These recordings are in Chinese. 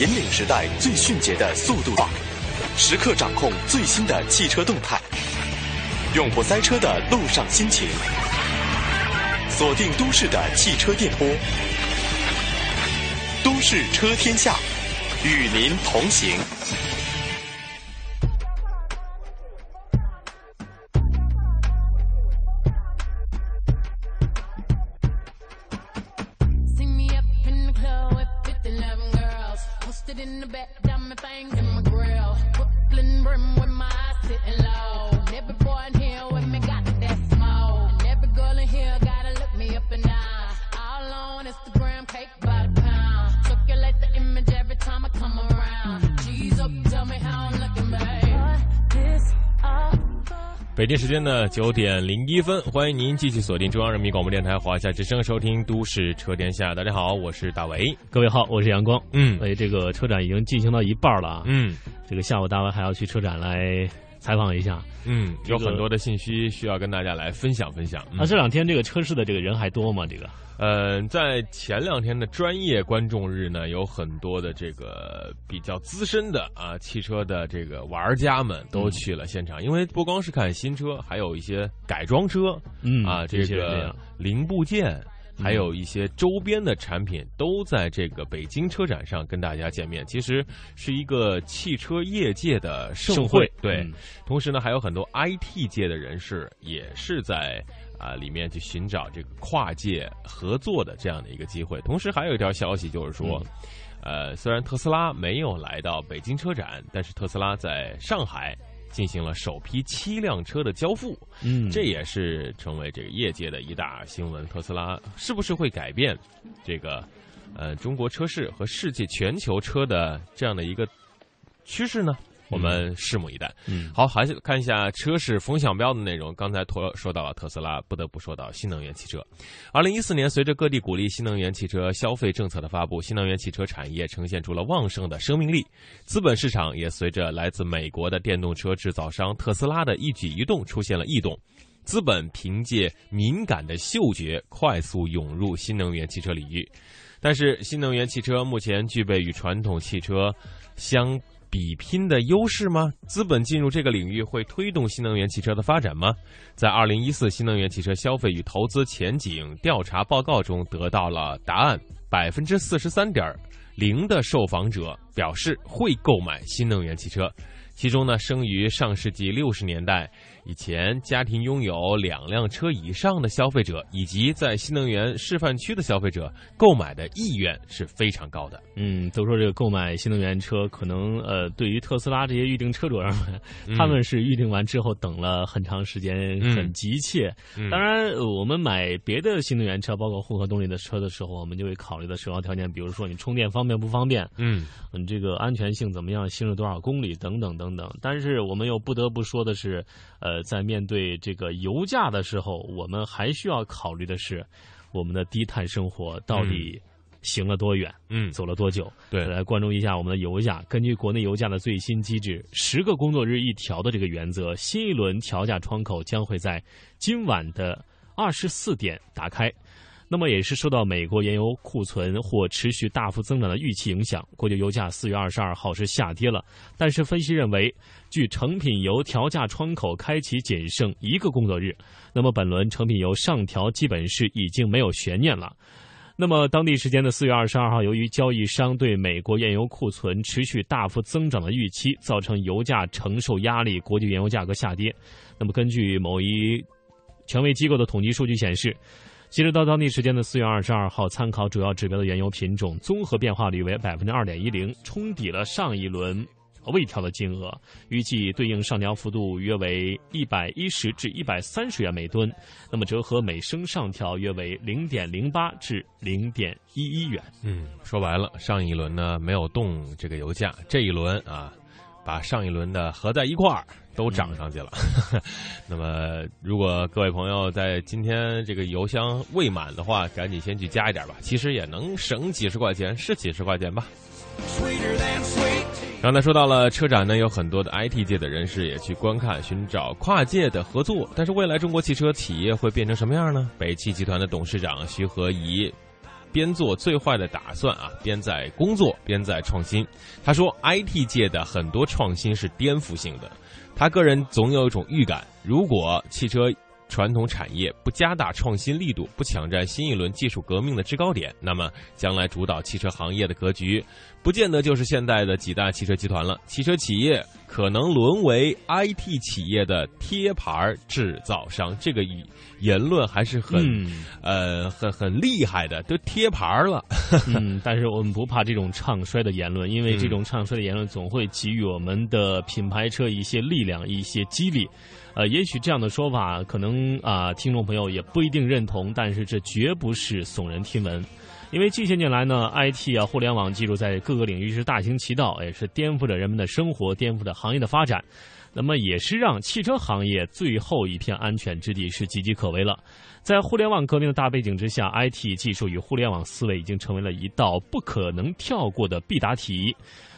引领时代最迅捷的速度，时刻掌控最新的汽车动态，永不塞车的路上心情。锁定都市的汽车电波，都市车天下，与您同行。京时间的九点零一分，欢迎您继续锁定中央人民广播电台华夏之声，收听《都市车天下》。大家好，我是大伟，各位好，我是阳光。嗯，哎，这个车展已经进行到一半了啊。嗯，这个下午大为还要去车展来采访一下。嗯，有很多的信息需要跟大家来分享分享。啊，这两天这个车市的这个人还多吗？这个？呃，在前两天的专业观众日呢，有很多的这个比较资深的啊汽车的这个玩家们都去了现场，因为不光是看新车，还有一些改装车，嗯啊这个零部件，还有一些周边的产品都在这个北京车展上跟大家见面。其实是一个汽车业界的盛会，对。同时呢，还有很多 IT 界的人士也是在。啊，里面去寻找这个跨界合作的这样的一个机会。同时，还有一条消息就是说，呃，虽然特斯拉没有来到北京车展，但是特斯拉在上海进行了首批七辆车的交付。嗯，这也是成为这个业界的一大新闻。特斯拉是不是会改变这个呃中国车市和世界全球车的这样的一个趋势呢？我们拭目以待。嗯，好，还是看一下车市风向标的内容。刚才托说到了特斯拉，不得不说到新能源汽车。二零一四年，随着各地鼓励新能源汽车消费政策的发布，新能源汽车产业呈现出了旺盛的生命力。资本市场也随着来自美国的电动车制造商特斯拉的一举一动出现了异动。资本凭借敏感的嗅觉，快速涌入新能源汽车领域。但是，新能源汽车目前具备与传统汽车相。比拼的优势吗？资本进入这个领域会推动新能源汽车的发展吗？在二零一四新能源汽车消费与投资前景调查报告中得到了答案，百分之四十三点零的受访者表示会购买新能源汽车，其中呢，生于上世纪六十年代。以前家庭拥有两辆车以上的消费者，以及在新能源示范区的消费者，购买的意愿是非常高的。嗯，都说这个购买新能源车，可能呃，对于特斯拉这些预定车主而言，他们是预定完之后等了很长时间，很急切。当然，我们买别的新能源车，包括混合动力的车的时候，我们就会考虑的首要条件，比如说你充电方便不方便，嗯，你这个安全性怎么样，行驶多少公里等等等等。但是我们又不得不说的是，呃。在面对这个油价的时候，我们还需要考虑的是，我们的低碳生活到底行了多远？嗯，走了多久？对，来关注一下我们的油价。根据国内油价的最新机制，十个工作日一调的这个原则，新一轮调价窗口将会在今晚的二十四点打开。那么也是受到美国原油库存或持续大幅增长的预期影响，国际油价四月二十二号是下跌了。但是分析认为，距成品油调价窗口开启仅剩一个工作日，那么本轮成品油上调基本是已经没有悬念了。那么当地时间的四月二十二号，由于交易商对美国原油库存持续大幅增长的预期，造成油价承受压力，国际原油价格下跌。那么根据某一权威机构的统计数据显示。截止到当地时间的四月二十二号，参考主要指标的原油品种综合变化率为百分之二点一零，冲抵了上一轮未调的金额，预计对应上调幅度约为一百一十至一百三十元每吨，那么折合每升上调约为零点零八至零点一一元。嗯，说白了，上一轮呢没有动这个油价，这一轮啊，把上一轮的合在一块儿。都涨上去了，那么如果各位朋友在今天这个油箱未满的话，赶紧先去加一点吧，其实也能省几十块钱，是几十块钱吧。刚才说到了车展呢，有很多的 IT 界的人士也去观看，寻找跨界的合作。但是未来中国汽车企业会变成什么样呢？北汽集团的董事长徐和宜边做最坏的打算啊，边在工作，边在创新。他说，IT 界的很多创新是颠覆性的。他个人总有一种预感，如果汽车传统产业不加大创新力度，不抢占新一轮技术革命的制高点，那么将来主导汽车行业的格局，不见得就是现在的几大汽车集团了。汽车企业可能沦为 IT 企业的贴牌制造商。这个言论还是很，呃，很很厉害的，都贴牌了。嗯，但是我们不怕这种唱衰的言论，因为这种唱衰的言论总会给予我们的品牌车一些力量、一些激励。呃，也许这样的说法可能啊，听众朋友也不一定认同，但是这绝不是耸人听闻，因为近些年来呢，IT 啊，互联网技术在各个领域是大行其道，也是颠覆着人们的生活，颠覆着行业的发展，那么也是让汽车行业最后一片安全之地是岌岌可危了。在互联网革命的大背景之下，IT 技术与互联网思维已经成为了一道不可能跳过的必答题。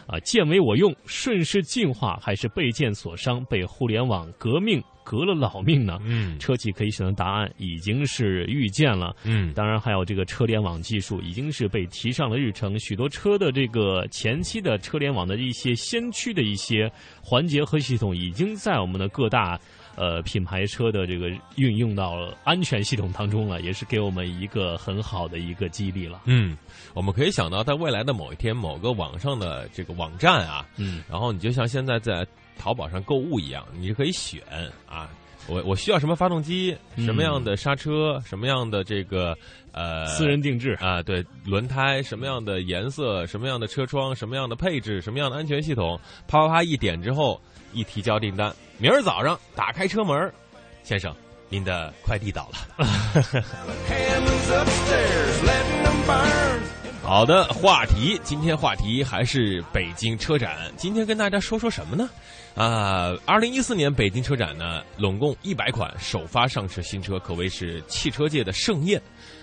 啊，剑为我用，顺势进化还是被剑所伤，被互联网革命革了老命呢？嗯，车企可以选择答案已经是预见了。嗯，当然还有这个车联网技术已经是被提上了日程，许多车的这个前期的车联网的一些先驱的一些环节和系统，已经在我们的各大。呃，品牌车的这个运用到安全系统当中了，也是给我们一个很好的一个激励了。嗯，我们可以想到，在未来的某一天，某个网上的这个网站啊，嗯，然后你就像现在在淘宝上购物一样，你就可以选啊，我我需要什么发动机，什么样的刹车，什么样的这个呃私人定制啊，对，轮胎什么样的颜色，什么样的车窗，什么样的配置，什么样的安全系统，啪啪啪一点之后。一提交订单，明儿早上打开车门，先生，您的快递到了。好的，话题，今天话题还是北京车展。今天跟大家说说什么呢？啊，二零一四年北京车展呢，拢共一百款首发上市新车，可谓是汽车界的盛宴。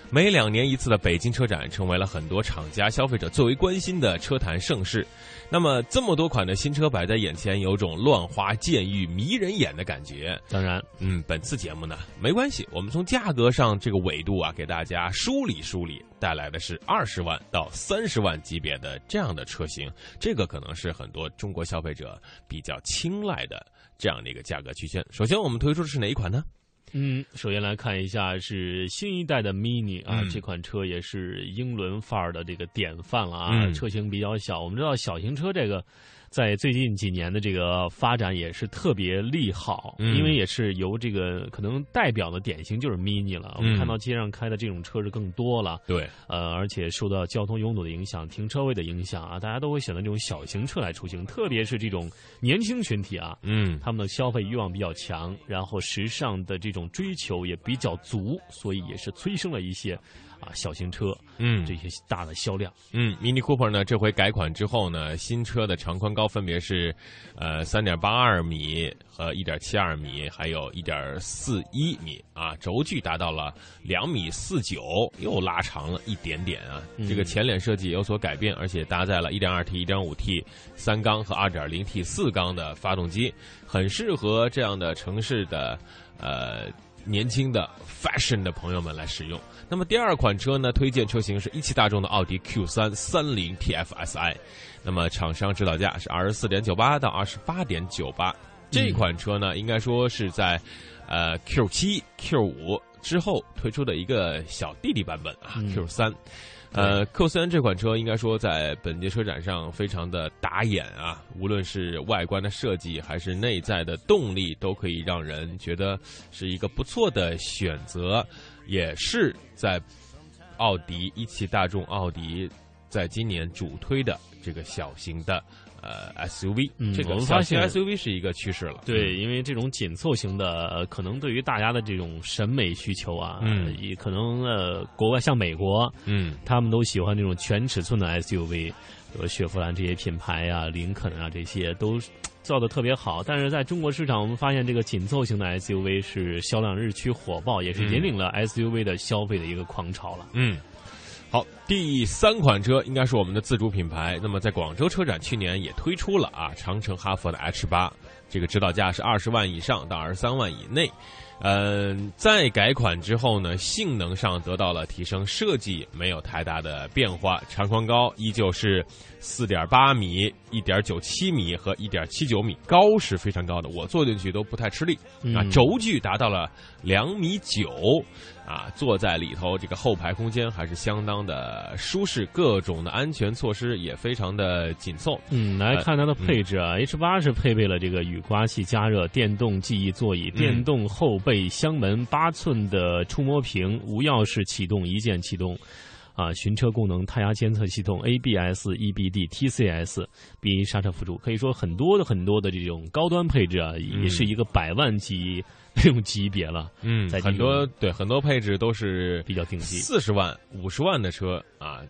每两年一次的北京车展，成为了很多厂家、消费者最为关心的车坛盛事。那么，这么多款的新车摆在眼前，有种乱花渐欲迷人眼的感觉。当然，嗯，本次节目呢，没关系，我们从价格上这个维度啊，给大家梳理梳理，带来的是二十万到三十万级别的这样的车型，这个可能是很多中国消费者比较青睐的这样的一个价格区间。首先，我们推出的是哪一款呢？嗯，首先来看一下是新一代的 Mini 啊，这款车也是英伦范儿的这个典范了啊，车型比较小。我们知道小型车这个。在最近几年的这个发展也是特别利好，因为也是由这个可能代表的典型就是 Mini 了。我们看到街上开的这种车是更多了，对，呃，而且受到交通拥堵的影响、停车位的影响啊，大家都会选择这种小型车来出行，特别是这种年轻群体啊，嗯，他们的消费欲望比较强，然后时尚的这种追求也比较足，所以也是催生了一些。啊，小型车，嗯，这些大的销量，嗯，Mini Cooper 呢，这回改款之后呢，新车的长宽高分别是，呃，三点八二米和一点七二米，还有一点四一米啊，轴距达到了两米四九，又拉长了一点点啊。这个前脸设计有所改变，而且搭载了一点二 T、一点五 T 三缸和二点零 T 四缸的发动机，很适合这样的城市的呃年轻的 fashion 的朋友们来使用。那么第二款车呢？推荐车型是一汽大众的奥迪 Q 三三零 TFSI，那么厂商指导价是二十四点九八到二十八点九八。这款车呢，应该说是在呃 Q 七、Q 五之后推出的一个小弟弟版本啊。Q 三，呃，Q 三这款车应该说在本届车展上非常的打眼啊，无论是外观的设计还是内在的动力，都可以让人觉得是一个不错的选择。也是在奥迪、一汽大众、奥迪在今年主推的这个小型的呃 SUV，这个发现 SUV 是一个趋势了。对，因为这种紧凑型的，可能对于大家的这种审美需求啊，嗯，也可能呃，国外像美国，嗯，他们都喜欢这种全尺寸的 SUV，比如雪佛兰这些品牌啊，林肯啊这些都。造的特别好，但是在中国市场，我们发现这个紧凑型的 SUV 是销量日趋火爆，也是引领了 SUV 的消费的一个狂潮了。嗯，好，第三款车应该是我们的自主品牌。那么在广州车展去年也推出了啊，长城哈弗的 H 八，这个指导价是二十万以上到二十三万以内。嗯，在改款之后呢，性能上得到了提升，设计没有太大的变化，长宽高依旧是四点八米、一点九七米和一点七九米，高是非常高的，我坐进去都不太吃力啊。轴距达到了两米九，啊，坐在里头这个后排空间还是相当的舒适，各种的安全措施也非常的紧凑。嗯，来看它的配置啊，H 八是配备了这个雨刮器加热、电动记忆座椅、电动后。备箱门八寸的触摸屏，无钥匙启动，一键启动，啊，寻车功能，胎压监测系统，ABS、EBD、TCS、B 刹车辅助，可以说很多的很多的这种高端配置啊，也是一个百万级这种级别了。嗯，很多对很多配置都是比较顶级，四十万、五十万的车啊，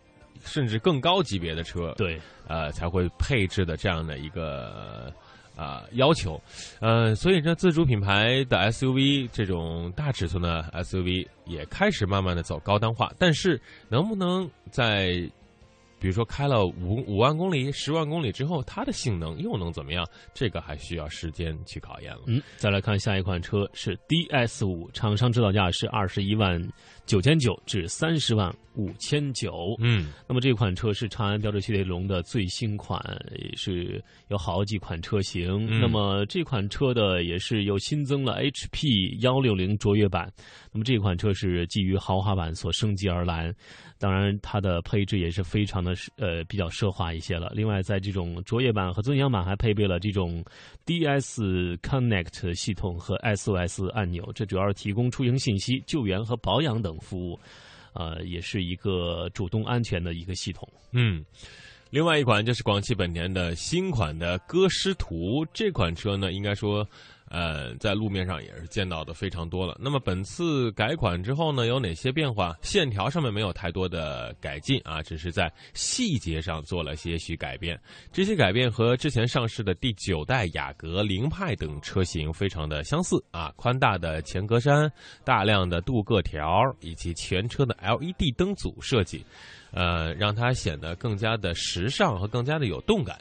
甚至更高级别的车，对，呃，才会配置的这样的一个。啊，要求，呃，所以这自主品牌的 SUV 这种大尺寸的 SUV 也开始慢慢的走高端化，但是能不能在，比如说开了五五万公里、十万公里之后，它的性能又能怎么样？这个还需要时间去考验了。嗯，再来看下一款车是 DS 五，厂商指导价是二十一万九千九至三十万。五千九，嗯，那么这款车是长安标致雪铁龙的最新款，也是有好几款车型。那么这款车的也是又新增了 HP 幺六零卓越版，那么这款车是基于豪华版所升级而来，当然它的配置也是非常的呃比较奢华一些了。另外，在这种卓越版和尊享版还配备了这种 DS Connect 系统和 SOS 按钮，这主要是提供出行信息、救援和保养等服务。呃，也是一个主动安全的一个系统。嗯，另外一款就是广汽本田的新款的歌诗图这款车呢，应该说。呃，在路面上也是见到的非常多了。那么本次改款之后呢，有哪些变化？线条上面没有太多的改进啊，只是在细节上做了些许改变。这些改变和之前上市的第九代雅阁、凌派等车型非常的相似啊。宽大的前格栅、大量的镀铬条以及全车的 LED 灯组设计，呃，让它显得更加的时尚和更加的有动感。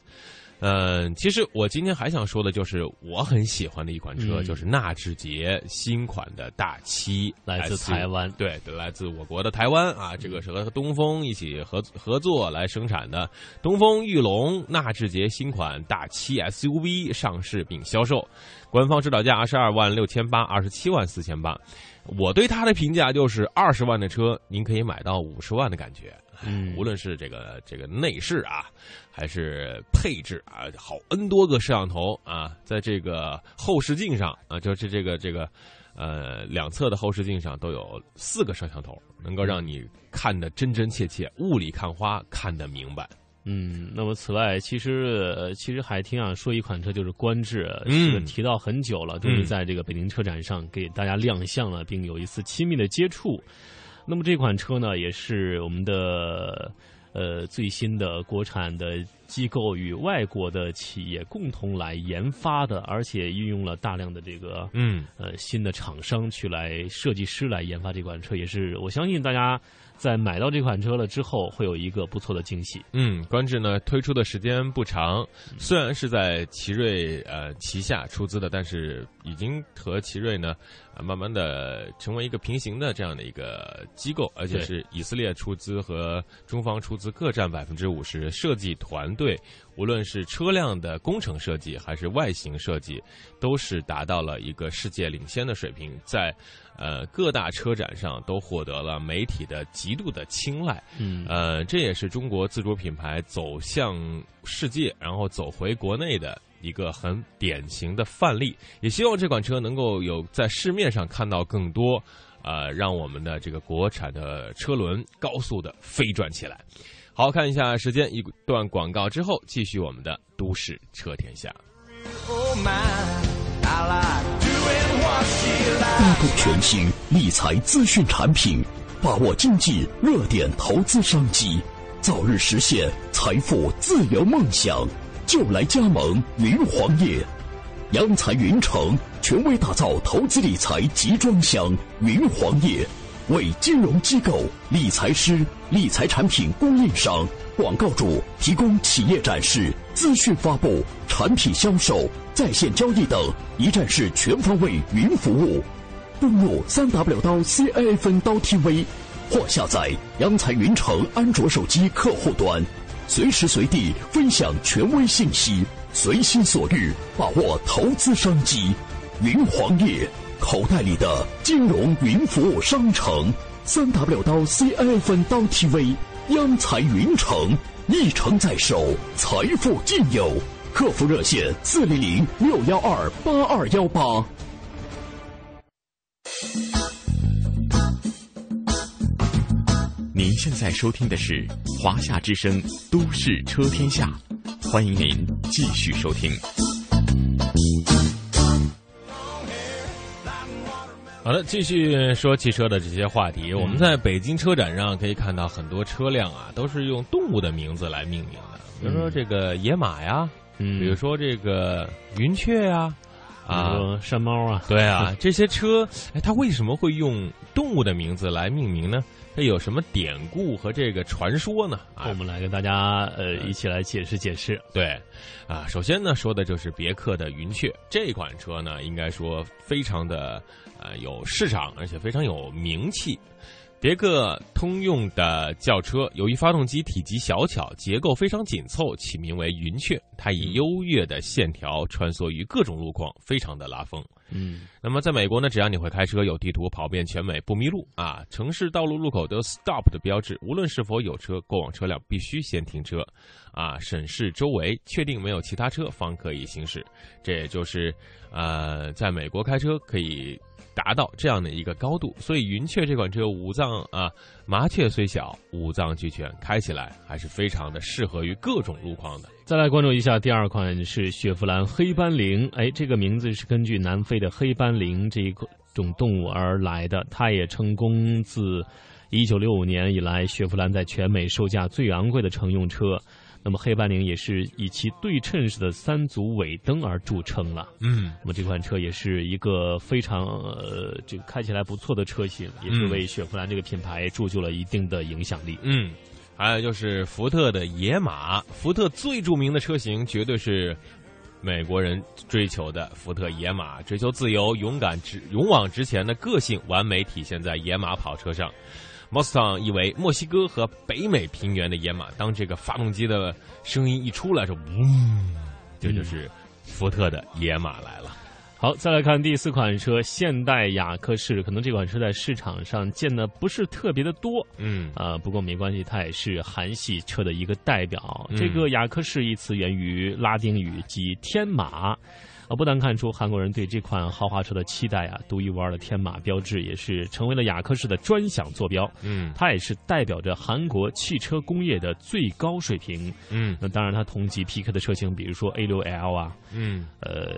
嗯，其实我今天还想说的就是我很喜欢的一款车，就是纳智捷新款的大七，来自台湾，对，来自我国的台湾啊，这个是和东风一起合合作来生产的。东风裕隆纳智捷新款大七 SUV 上市并销售，官方指导价二十二万六千八，二十七万四千八。我对它的评价就是二十万的车，您可以买到五十万的感觉。嗯，无论是这个这个内饰啊，还是配置啊，好 N 多个摄像头啊，在这个后视镜上啊，就是这个这个呃两侧的后视镜上都有四个摄像头，能够让你看得真真切切，雾里看花，看得明白。嗯，那么此外，其实其实还挺想说一款车，就是观致，嗯，提到很久了，终于在这个北京车展上给大家亮相了，并有一次亲密的接触。那么这款车呢，也是我们的呃最新的国产的机构与外国的企业共同来研发的，而且运用了大量的这个嗯呃新的厂商去来设计师来研发这款车，也是我相信大家。在买到这款车了之后，会有一个不错的惊喜。嗯，观致呢推出的时间不长，虽然是在奇瑞呃旗下出资的，但是已经和奇瑞呢啊慢慢的成为一个平行的这样的一个机构，而且是以色列出资和中方出资各占百分之五十，设计团队无论是车辆的工程设计还是外形设计，都是达到了一个世界领先的水平，在。呃，各大车展上都获得了媒体的极度的青睐，嗯，呃，这也是中国自主品牌走向世界，然后走回国内的一个很典型的范例。也希望这款车能够有在市面上看到更多，呃，让我们的这个国产的车轮高速的飞转起来。好看一下时间，一段广告之后，继续我们的都市车天下。大众全新理财资讯产品，把握经济热点投资商机，早日实现财富自由梦想，就来加盟云黄业，央财云城权威打造投资理财集装箱云黄业，为金融机构、理财师、理财产品供应商、广告主提供企业展示、资讯发布、产品销售、在线交易等一站式全方位云服务。登录三 W 刀 C A F 刀 TV，或下载央财云城安卓手机客户端，随时随地分享权威信息，随心所欲把握投资商机。云黄页，口袋里的金融云服务商城。三 W 刀 C I F 刀 TV，央财云城，一城在手，财富尽有。客服热线：四零零六幺二八二幺八。您现在收听的是《华夏之声·都市车天下》，欢迎您继续收听。好的，继续说汽车的这些话题。我们在北京车展上可以看到很多车辆啊，都是用动物的名字来命名的，比如说这个野马呀，嗯，比如说这个云雀呀，啊，山猫啊，对啊，这些车，哎，它为什么会用动物的名字来命名呢？它有什么典故和这个传说呢？啊，我们来跟大家呃一起来解释解释。对，啊，首先呢说的就是别克的云雀这款车呢，应该说非常的呃有市场，而且非常有名气。别克通用的轿车，由于发动机体积小巧，结构非常紧凑，起名为云雀。它以优越的线条穿梭于各种路况，非常的拉风。嗯，那么在美国呢，只要你会开车，有地图，跑遍全美不迷路啊！城市道路路口都 stop 的标志，无论是否有车，过往车辆必须先停车，啊，审视周围，确定没有其他车方可以行驶。这也就是，呃，在美国开车可以达到这样的一个高度。所以云雀这款车五脏啊，麻雀虽小，五脏俱全，开起来还是非常的适合于各种路况的。再来关注一下第二款是雪佛兰黑斑羚，哎，这个名字是根据南非的黑斑羚这一种动物而来的。它也成功自一九六五年以来，雪佛兰在全美售价最昂贵的乘用车。那么黑斑羚也是以其对称式的三组尾灯而著称了。嗯，那么这款车也是一个非常呃这个开起来不错的车型，也是为雪佛兰这个品牌铸就了一定的影响力。嗯。还有就是福特的野马，福特最著名的车型绝对是美国人追求的福特野马，追求自由、勇敢、直勇往直前的个性，完美体现在野马跑车上。Mustang 意为墨西哥和北美平原的野马，当这个发动机的声音一出来，就嗡，这就是福特的野马来了。好，再来看第四款车，现代雅克士。可能这款车在市场上见的不是特别的多，嗯，啊，不过没关系，它也是韩系车的一个代表。这个雅克士一词源于拉丁语，即天马。啊，不难看出韩国人对这款豪华车的期待啊，独一无二的天马标志也是成为了雅克士的专享坐标。嗯，它也是代表着韩国汽车工业的最高水平。嗯，那当然，它同级 PK 的车型，比如说 A 六 L 啊，嗯，呃，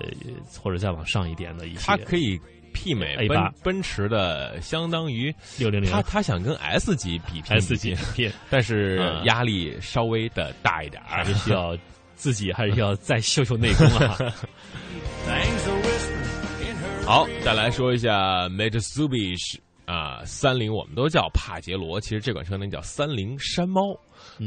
或者再往上一点的一些，它可以媲美奔奔驰的，相当于六零零。他他想跟 S 级比拼 S 级拼，但是压力稍微的大一点，还是需要。自己还是要再秀秀内功啊！好，再来说一下 Mitsubishi 啊，三菱我们都叫帕杰罗，其实这款车呢叫三菱山猫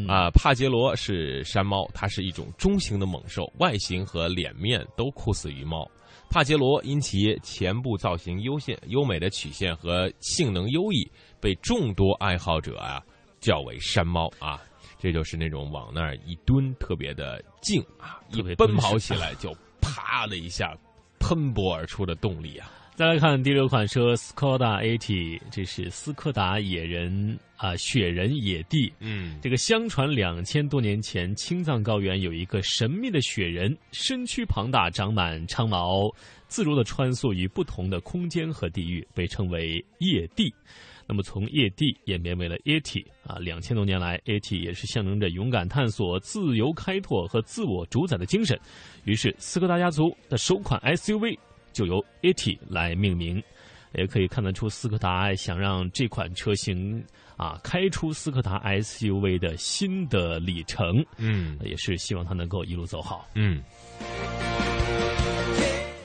啊。帕杰罗是山猫，它是一种中型的猛兽，外形和脸面都酷似于猫。帕杰罗因其前部造型优线优美的曲线和性能优异，被众多爱好者啊叫为山猫啊。这就是那种往那儿一蹲，特别的静啊，一奔跑起来 就啪的一下喷薄而出的动力啊！再来看第六款车斯柯达 AT，这是斯柯达野人啊，雪人野地。嗯，这个相传两千多年前青藏高原有一个神秘的雪人，身躯庞大，长满长毛，自如的穿梭于不同的空间和地域，被称为野地。那么从液地演变为了液体啊，两千多年来液体也是象征着勇敢探索、自由开拓和自我主宰的精神。于是，斯柯达家族的首款 SUV 就由 AT 来命名，也可以看得出斯柯达想让这款车型啊开出斯柯达 SUV 的新的里程。嗯，也是希望它能够一路走好。嗯。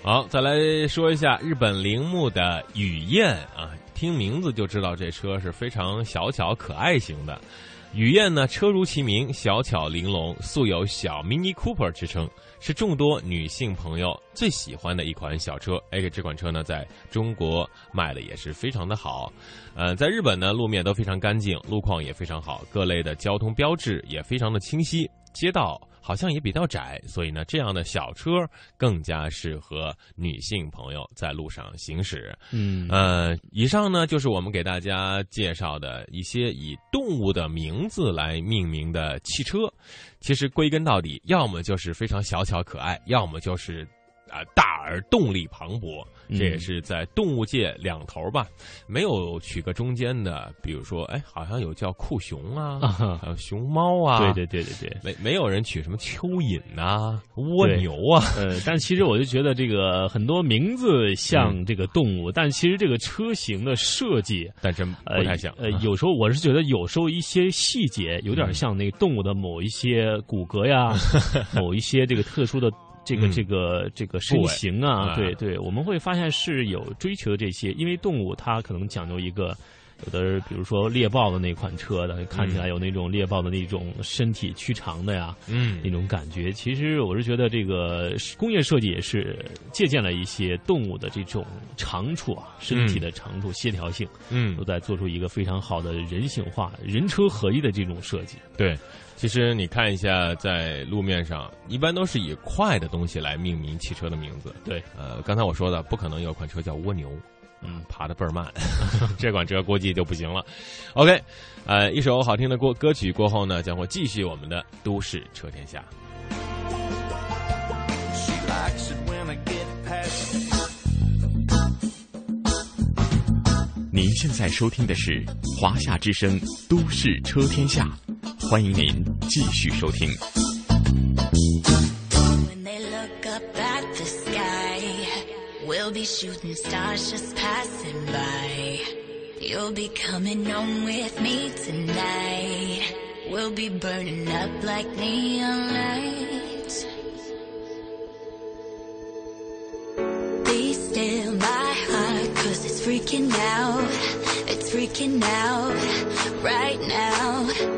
好，再来说一下日本铃木的雨燕啊。听名字就知道这车是非常小巧可爱型的，雨燕呢，车如其名，小巧玲珑，素有“小 Mini Cooper” 之称，是众多女性朋友最喜欢的一款小车。哎，这款车呢，在中国卖的也是非常的好。呃，在日本呢，路面都非常干净，路况也非常好，各类的交通标志也非常的清晰，街道。好像也比较窄，所以呢，这样的小车更加适合女性朋友在路上行驶。嗯，呃，以上呢就是我们给大家介绍的一些以动物的名字来命名的汽车。其实归根到底，要么就是非常小巧可爱，要么就是啊大而动力磅礴。这也是在动物界两头吧，没有取个中间的，比如说，哎，好像有叫酷熊啊，还有熊猫啊，对对对对对，没没有人取什么蚯蚓呐、蜗牛啊，呃，但其实我就觉得这个很多名字像这个动物，但其实这个车型的设计，但真不太像。呃，有时候我是觉得有时候一些细节有点像那个动物的某一些骨骼呀，某一些这个特殊的。这个这个这个身形啊，对对，我们会发现是有追求这些，因为动物它可能讲究一个，有的比如说猎豹的那款车的，看起来有那种猎豹的那种身体曲长的呀，嗯，那种感觉。其实我是觉得这个工业设计也是借鉴了一些动物的这种长处啊，身体的长处、协调性，嗯，都在做出一个非常好的人性化、人车合一的这种设计。对。其实你看一下，在路面上一般都是以快的东西来命名汽车的名字。对，呃，刚才我说的，不可能有款车叫蜗牛，嗯，爬的倍儿慢，这款车估计就不行了。OK，呃，一首好听的歌歌曲过后呢，将会继续我们的都市车天下。您现在收听的是华夏之声《都市车天下》。欢迎您继续收听。When they look up at the sky, we'll be shooting stars just passing by. You'll be coming home with me tonight. We'll be burning up like neon lights. Be still my heart, cause it's freaking out. It's freaking out right now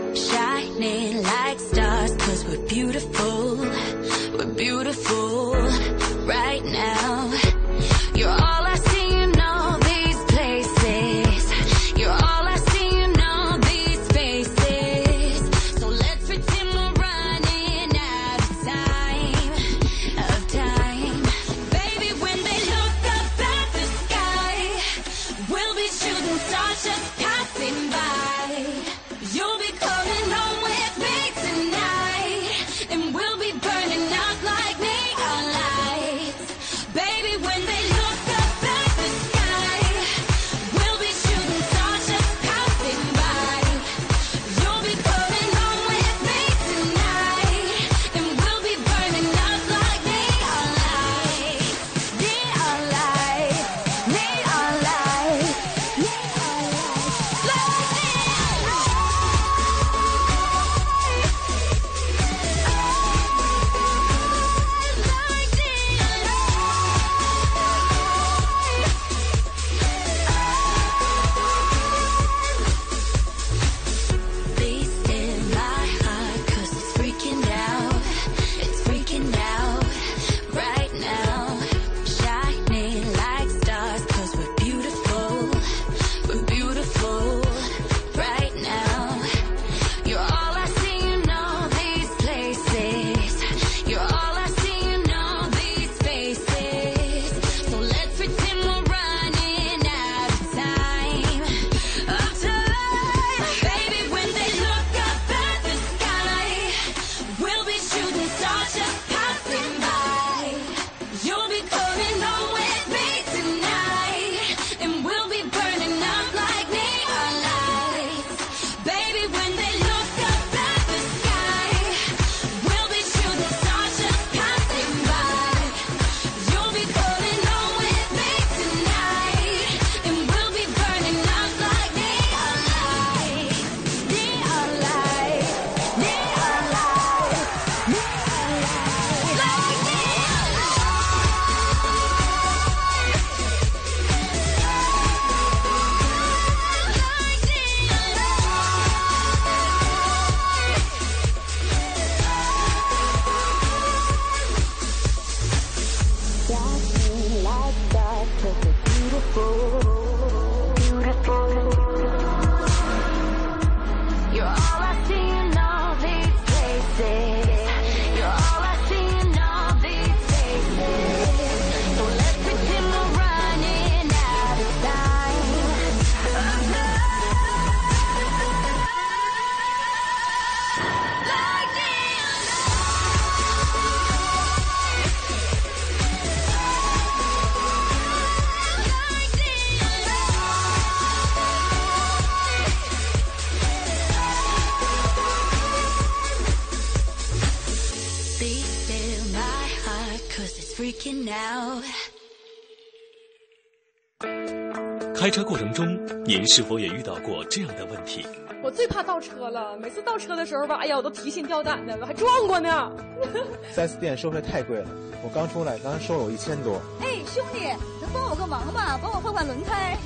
开车过程中，您是否也遇到过这样的问题？我最怕倒车了，每次倒车的时候吧，哎呀，我都提心吊胆的，我还撞过呢。四 S 店收费太贵了，我刚出来，刚才收了我一千多。哎，兄弟，能帮我个忙吗？帮我换换轮胎。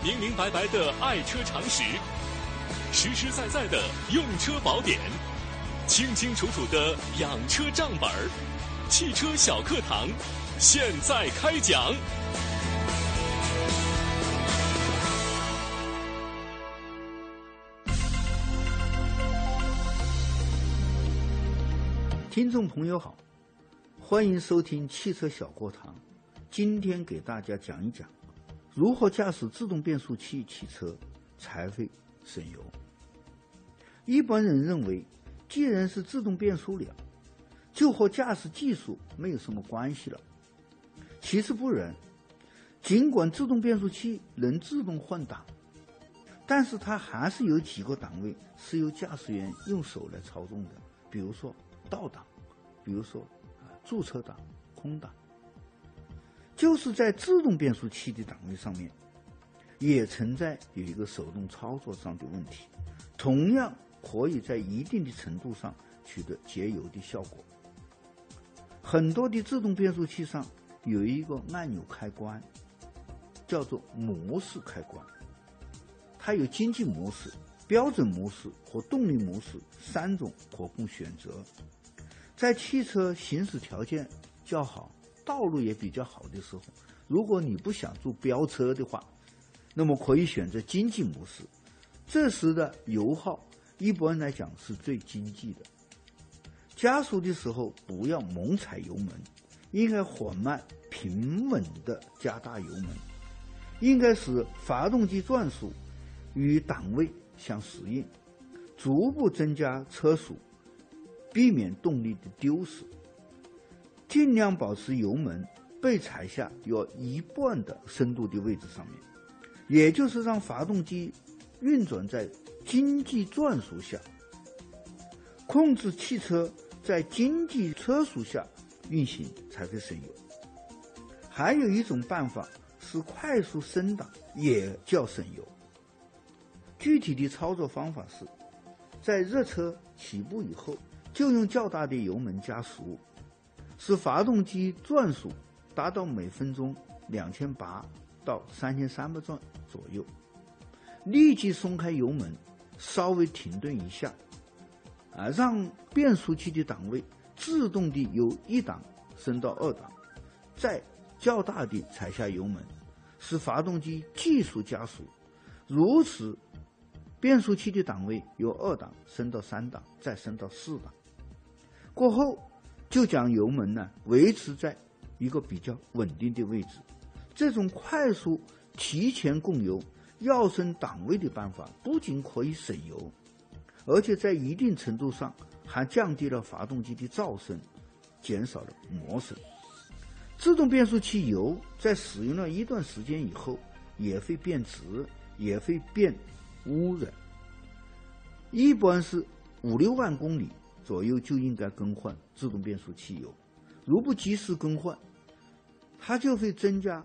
明明白白的爱车常识，实实在在的用车宝典，清清楚楚的养车账本儿，汽车小课堂，现在开讲。听众朋友好，欢迎收听汽车小课堂。今天给大家讲一讲如何驾驶自动变速器汽车才会省油。一般人认为，既然是自动变速了，就和驾驶技术没有什么关系了。其实不然，尽管自动变速器能自动换挡，但是它还是有几个档位是由驾驶员用手来操纵的，比如说。倒档，比如说啊，驻车档、空档，就是在自动变速器的档位上面，也存在有一个手动操作上的问题，同样可以在一定的程度上取得节油的效果。很多的自动变速器上有一个按钮开关，叫做模式开关，它有经济模式、标准模式和动力模式三种可供选择。在汽车行驶条件较好、道路也比较好的时候，如果你不想做飙车的话，那么可以选择经济模式。这时的油耗一般来讲是最经济的。加速的时候不要猛踩油门，应该缓慢平稳的加大油门，应该使发动机转速与档位相适应，逐步增加车速。避免动力的丢失，尽量保持油门被踩下有一半的深度的位置上面，也就是让发动机运转在经济转速下，控制汽车在经济车速下运行才会省油。还有一种办法是快速升档，也叫省油。具体的操作方法是，在热车起步以后。就用较大的油门加速，使发动机转速达到每分钟两千八到三千三百转左右，立即松开油门，稍微停顿一下，啊，让变速器的档位自动的由一档升到二档，再较大的踩下油门，使发动机急速加速，如此，变速器的档位由二档升到三档，再升到四档。过后，就将油门呢维持在一个比较稳定的位置。这种快速提前供油、要升档位的办法，不仅可以省油，而且在一定程度上还降低了发动机的噪声，减少了磨损。自动变速器油在使用了一段时间以后，也会变质，也会变污染。一般是五六万公里。左右就应该更换自动变速器油，如不及时更换，它就会增加。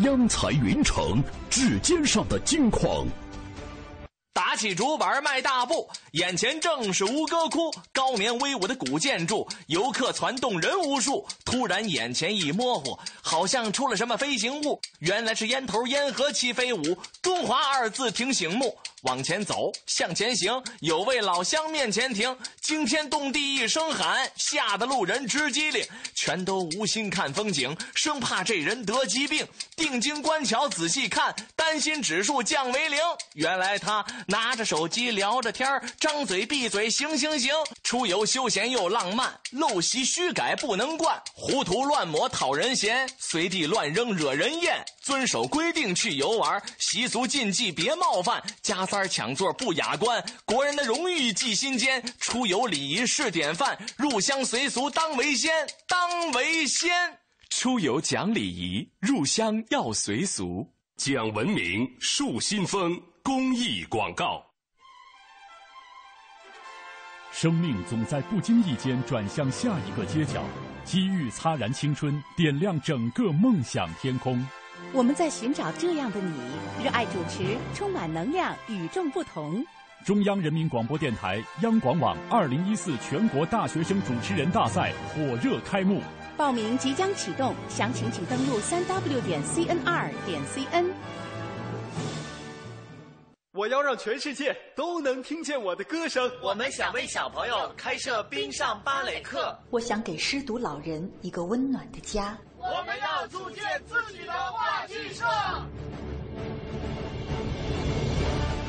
央财云城，指尖上的金矿。打起竹板迈大步，眼前正是吴哥窟，高棉威武的古建筑，游客攒动人无数。突然眼前一模糊，好像出了什么飞行物，原来是烟头烟盒齐飞舞，中华二字挺醒目。往前走，向前行，有位老乡面前停，惊天动地一声喊，吓得路人直机灵，全都无心看风景，生怕这人得疾病。定睛观瞧，仔细看，担心指数降为零。原来他拿着手机聊着天张嘴闭嘴行行行，出游休闲又浪漫，陋习虚改不能惯，糊涂乱抹讨人嫌，随地乱扔惹人厌。遵守规定去游玩，习俗禁忌别冒犯，加塞抢座不雅观，国人的荣誉记心间，出游礼仪是典范，入乡随俗当为先，当为先。出游讲礼仪，入乡要随俗，讲文明树新风公益广告。生命总在不经意间转向下一个街角，机遇擦燃青春，点亮整个梦想天空。我们在寻找这样的你，热爱主持，充满能量，与众不同。中央人民广播电台央广网二零一四全国大学生主持人大赛火热开幕，报名即将启动，详情请登录三 w 点 cnr 点 cn。我要让全世界都能听见我的歌声。我们想为小朋友开设冰上芭蕾课。我想给失独老人一个温暖的家。我们要组建自己的话剧社。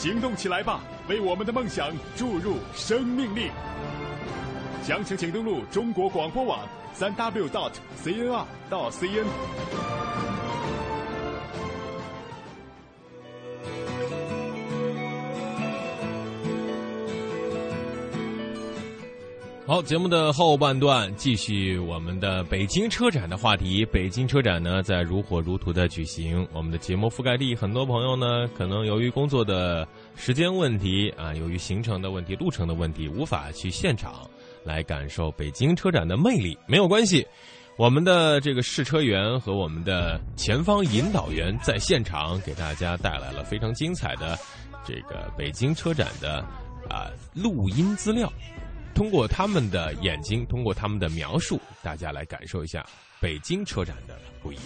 行动起来吧，为我们的梦想注入生命力！详情请登录中国广播网三 w dot cnr 到 cn。好，节目的后半段继续我们的北京车展的话题。北京车展呢，在如火如荼的举行。我们的节目覆盖地，很多朋友呢，可能由于工作的时间问题啊，由于行程的问题、路程的问题，无法去现场来感受北京车展的魅力。没有关系，我们的这个试车员和我们的前方引导员在现场给大家带来了非常精彩的这个北京车展的啊录音资料。通过他们的眼睛，通过他们的描述，大家来感受一下北京车展的不一样。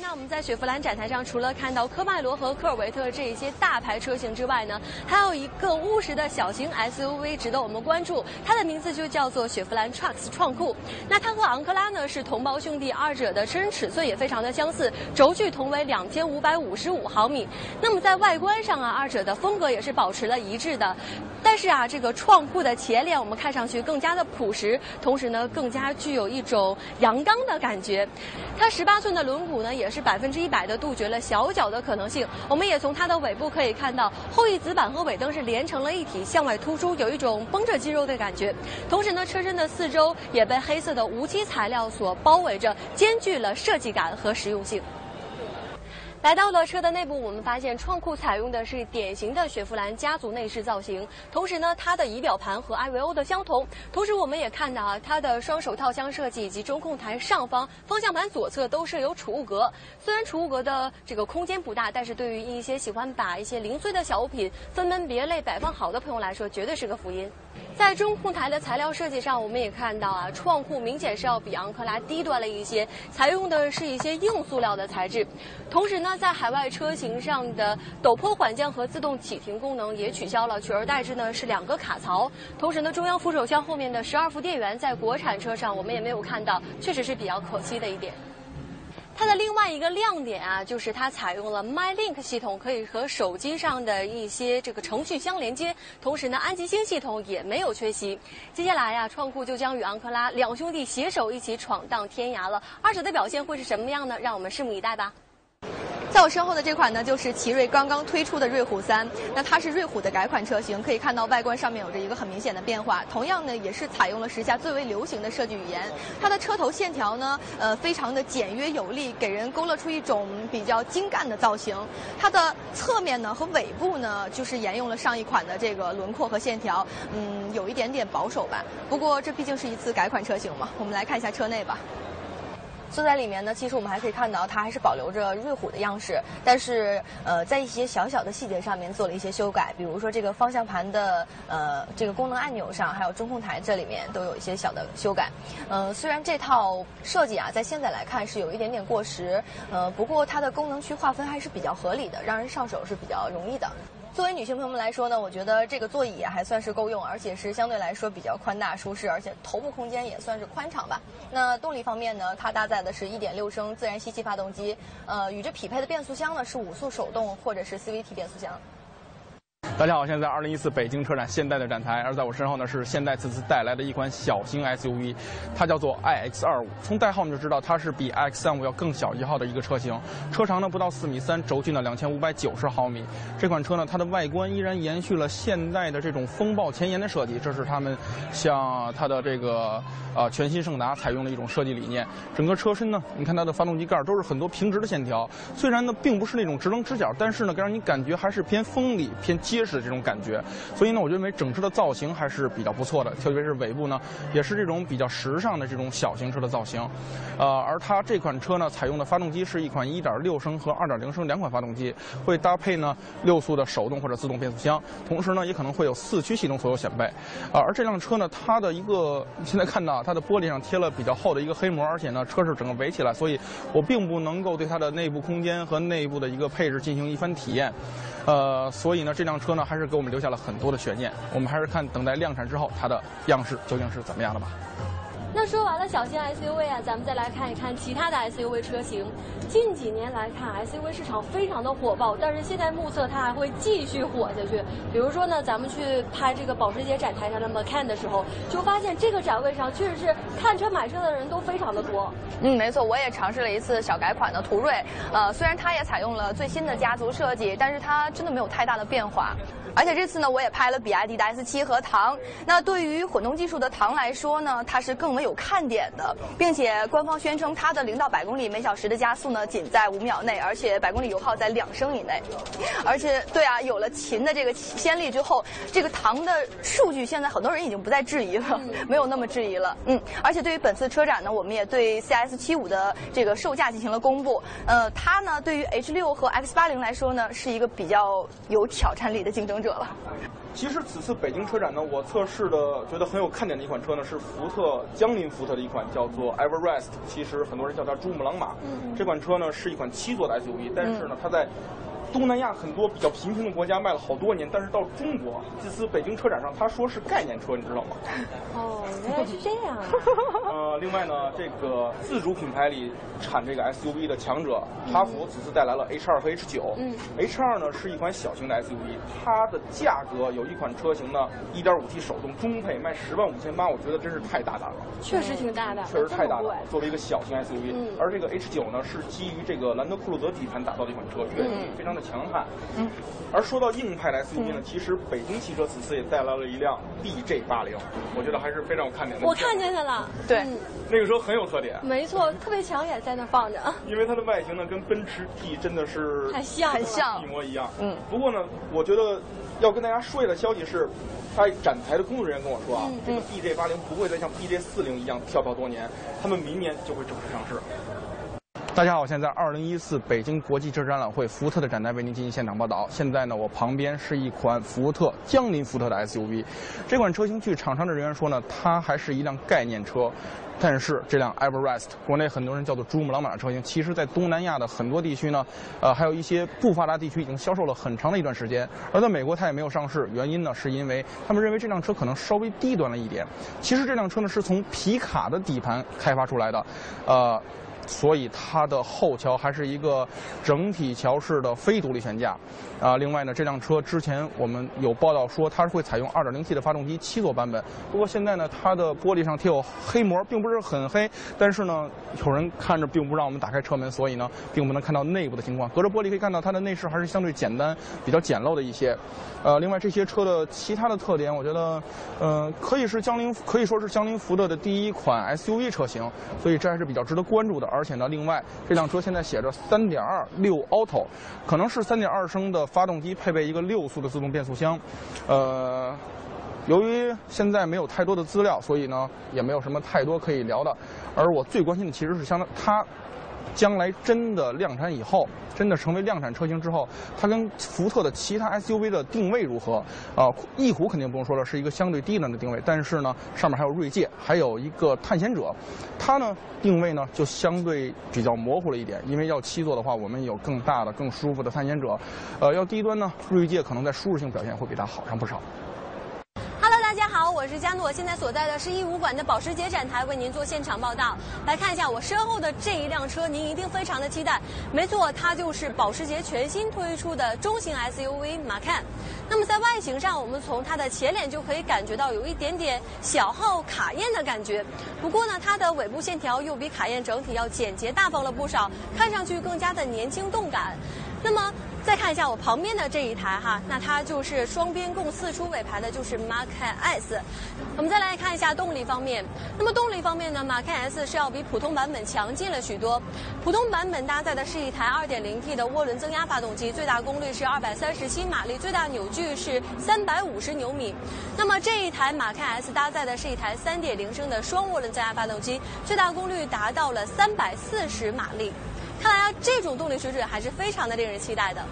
那我们在雪佛兰展台上，除了看到科迈罗和科尔维特这一些大牌车型之外呢，还有一个务实的小型 SUV 值得我们关注，它的名字就叫做雪佛兰 Trucks 创酷。那它和昂克拉呢是同胞兄弟，二者的车身尺寸也非常的相似，轴距同为两千五百五十五毫米。那么在外观上啊，二者的风格也是保持了一致的。但是啊，这个创酷的前脸我们看上去更加的朴实，同时呢更加具有一种阳刚的感觉。它十八寸的轮毂呢也是百分之一百的杜绝了小脚的可能性。我们也从它的尾部可以看到，后翼子板和尾灯是连成了一体，向外突出，有一种绷着肌肉的感觉。同时呢，车身的四周也被黑色的无漆材料所包围着，兼具了设计感和实用性。来到了车的内部，我们发现创酷采用的是典型的雪佛兰家族内饰造型，同时呢，它的仪表盘和艾维欧的相同。同时，我们也看到啊，它的双手套箱设计以及中控台上方、方向盘左侧都设有储物格。虽然储物格的这个空间不大，但是对于一些喜欢把一些零碎的小物品分门别类摆放好的朋友来说，绝对是个福音。在中控台的材料设计上，我们也看到啊，创酷明显是要比昂克拉低端了一些，采用的是一些硬塑料的材质。同时呢，在海外车型上的陡坡缓降和自动启停功能也取消了，取而代之呢是两个卡槽。同时呢，中央扶手箱后面的十二伏电源在国产车上我们也没有看到，确实是比较可惜的一点。它的另外一个亮点啊，就是它采用了 MyLink 系统，可以和手机上的一些这个程序相连接。同时呢，安吉星系统也没有缺席。接下来呀，创酷就将与昂克拉两兄弟携手一起闯荡天涯了。二者的表现会是什么样呢？让我们拭目以待吧。在我身后的这款呢，就是奇瑞刚刚推出的瑞虎三。那它是瑞虎的改款车型，可以看到外观上面有着一个很明显的变化。同样呢，也是采用了时下最为流行的设计语言。它的车头线条呢，呃，非常的简约有力，给人勾勒出一种比较精干的造型。它的侧面呢和尾部呢，就是沿用了上一款的这个轮廓和线条，嗯，有一点点保守吧。不过这毕竟是一次改款车型嘛，我们来看一下车内吧。坐在里面呢，其实我们还可以看到它还是保留着瑞虎的样式，但是呃，在一些小小的细节上面做了一些修改，比如说这个方向盘的呃这个功能按钮上，还有中控台这里面都有一些小的修改。呃，虽然这套设计啊，在现在来看是有一点点过时，呃，不过它的功能区划分还是比较合理的，让人上手是比较容易的。作为女性朋友们来说呢，我觉得这个座椅还算是够用，而且是相对来说比较宽大舒适，而且头部空间也算是宽敞吧。那动力方面呢，它搭载的是一点六升自然吸气发动机，呃，与之匹配的变速箱呢是五速手动或者是 CVT 变速箱。大家好，现在在二零一四北京车展现代的展台，而在我身后呢是现代此次带来的一款小型 SUV，它叫做 iX 二五。从代号我们就知道它是比 iX 三五要更小一号的一个车型，车长呢不到四米三，轴距呢两千五百九十毫米。这款车呢，它的外观依然延续了现代的这种风暴前沿的设计，这是他们像它的这个呃全新胜达采用的一种设计理念。整个车身呢，你看它的发动机盖都是很多平直的线条，虽然呢并不是那种直棱直角，但是呢，让你感觉还是偏锋利、偏激结实这种感觉。所以呢，我认为整车的造型还是比较不错的，特别是尾部呢，也是这种比较时尚的这种小型车的造型。呃，而它这款车呢，采用的发动机是一款1.6升和2.0升两款发动机，会搭配呢六速的手动或者自动变速箱，同时呢也可能会有四驱系统所有显备。呃，而这辆车呢，它的一个现在看到它的玻璃上贴了比较厚的一个黑膜，而且呢车是整个围起来，所以我并不能够对它的内部空间和内部的一个配置进行一番体验。呃，所以呢，这辆车呢还是给我们留下了很多的悬念。我们还是看等待量产之后它的样式究竟是怎么样的吧。那说完了小型 SUV 啊，咱们再来看一看其他的 SUV 车型。近几年来看，SUV 市场非常的火爆，但是现在目测它还会继续火下去。比如说呢，咱们去拍这个保时捷展台上的 Macan 的时候，就发现这个展位上确实是看车买车的人都非常的多。嗯，没错，我也尝试了一次小改款的途锐，呃，虽然它也采用了最新的家族设计，但是它真的没有太大的变化。而且这次呢，我也拍了比亚迪的 S7 和唐。那对于混动技术的唐来说呢，它是更为有看点的，并且官方宣称它的零到百公里每小时的加速呢，仅在五秒内，而且百公里油耗在两升以内。而且，对啊，有了秦的这个先例之后，这个唐的数据现在很多人已经不再质疑了，没有那么质疑了。嗯，而且对于本次车展呢，我们也对 CS75 的这个售价进行了公布。呃，它呢，对于 H6 和 X80 来说呢，是一个比较有挑战力的竞争者。了。其实此次北京车展呢，我测试的觉得很有看点的一款车呢，是福特江铃福特的一款叫做 Everest。其实很多人叫它珠穆朗玛。这款车呢是一款七座的 SUV，但是呢它在东南亚很多比较贫穷的国家卖了好多年，但是到中国这次北京车展上，他说是概念车，你知道吗？哦，原来是这样。呃，另外呢，这个自主品牌里产这个 SUV 的强者哈弗此次带来了 H2 和 H9。嗯，H2 呢是一款小型的 SUV，它的价格有一款车型呢 1.5T 手动中配卖十万五千八，我觉得真是太大胆了。确实挺大的，确实太大胆。作为一个小型 SUV，而这个 H9 呢是基于这个兰德酷路泽底盘打造的一款车，越野非常的强悍。嗯，而说到硬派的 SUV 呢，其实北京汽车此次也带来了一辆 BJ 八零我觉得还是非常有看点的。我看见它了，对，那个车很有特点，没错，特别抢眼，在那放着。因为它的外形呢，跟奔驰 T 真的是很像，很像，一模一样。嗯，不过呢，我觉得要跟大家说一个消息是，他展台的工作人员跟我说啊，这个 BJ 八零不会再像 BJ 四零一样跳槽多年，他们明年就会正式上市。大家好，现在二零一四北京国际车展览会，福特的展台为您进行现场报道。现在呢，我旁边是一款福特江铃福特的 SUV，这款车型据厂商的人员说呢，它还是一辆概念车。但是这辆 Everest，国内很多人叫做珠穆朗玛车型，其实在东南亚的很多地区呢，呃，还有一些不发达地区已经销售了很长的一段时间。而在美国它也没有上市，原因呢是因为他们认为这辆车可能稍微低端了一点。其实这辆车呢是从皮卡的底盘开发出来的，呃。所以它的后桥还是一个整体桥式的非独立悬架。啊，另外呢，这辆车之前我们有报道说它是会采用 2.0T 的发动机七座版本，不过现在呢，它的玻璃上贴有黑膜，并不是很黑，但是呢，有人看着并不让我们打开车门，所以呢，并不能看到内部的情况。隔着玻璃可以看到它的内饰还是相对简单、比较简陋的一些。呃，另外这些车的其他的特点，我觉得，呃，可以是江铃，可以说是江铃福特的第一款 SUV 车型，所以这还是比较值得关注的。而且呢，另外这辆车现在写着三点二六 Auto，可能是三点二升的。发动机配备一个六速的自动变速箱，呃，由于现在没有太多的资料，所以呢也没有什么太多可以聊的。而我最关心的其实是相当它。将来真的量产以后，真的成为量产车型之后，它跟福特的其他 SUV 的定位如何？啊，翼虎肯定不用说了，是一个相对低端的定位。但是呢，上面还有锐界，还有一个探险者，它呢定位呢就相对比较模糊了一点。因为要七座的话，我们有更大的、更舒服的探险者。呃，要低端呢，锐界可能在舒适性表现会比它好上不少。我是佳诺，现在所在的是义乌馆的保时捷展台，为您做现场报道。来看一下我身后的这一辆车，您一定非常的期待。没错，它就是保时捷全新推出的中型 SUV Macan。那么在外形上，我们从它的前脸就可以感觉到有一点点小号卡宴的感觉。不过呢，它的尾部线条又比卡宴整体要简洁大方了不少，看上去更加的年轻动感。那么。再看一下我旁边的这一台哈，那它就是双边共四出尾排的，就是 Macan S。我们再来看一下动力方面，那么动力方面呢，Macan S 是要比普通版本强劲了许多。普通版本搭载的是一台 2.0T 的涡轮增压发动机，最大功率是237马力，最大扭矩是350牛米。那么这一台 Macan S 搭载的是一台3.0升的双涡轮增压发动机，最大功率达到了340马力。看来啊，这种动力水准还是非常的令人期待的。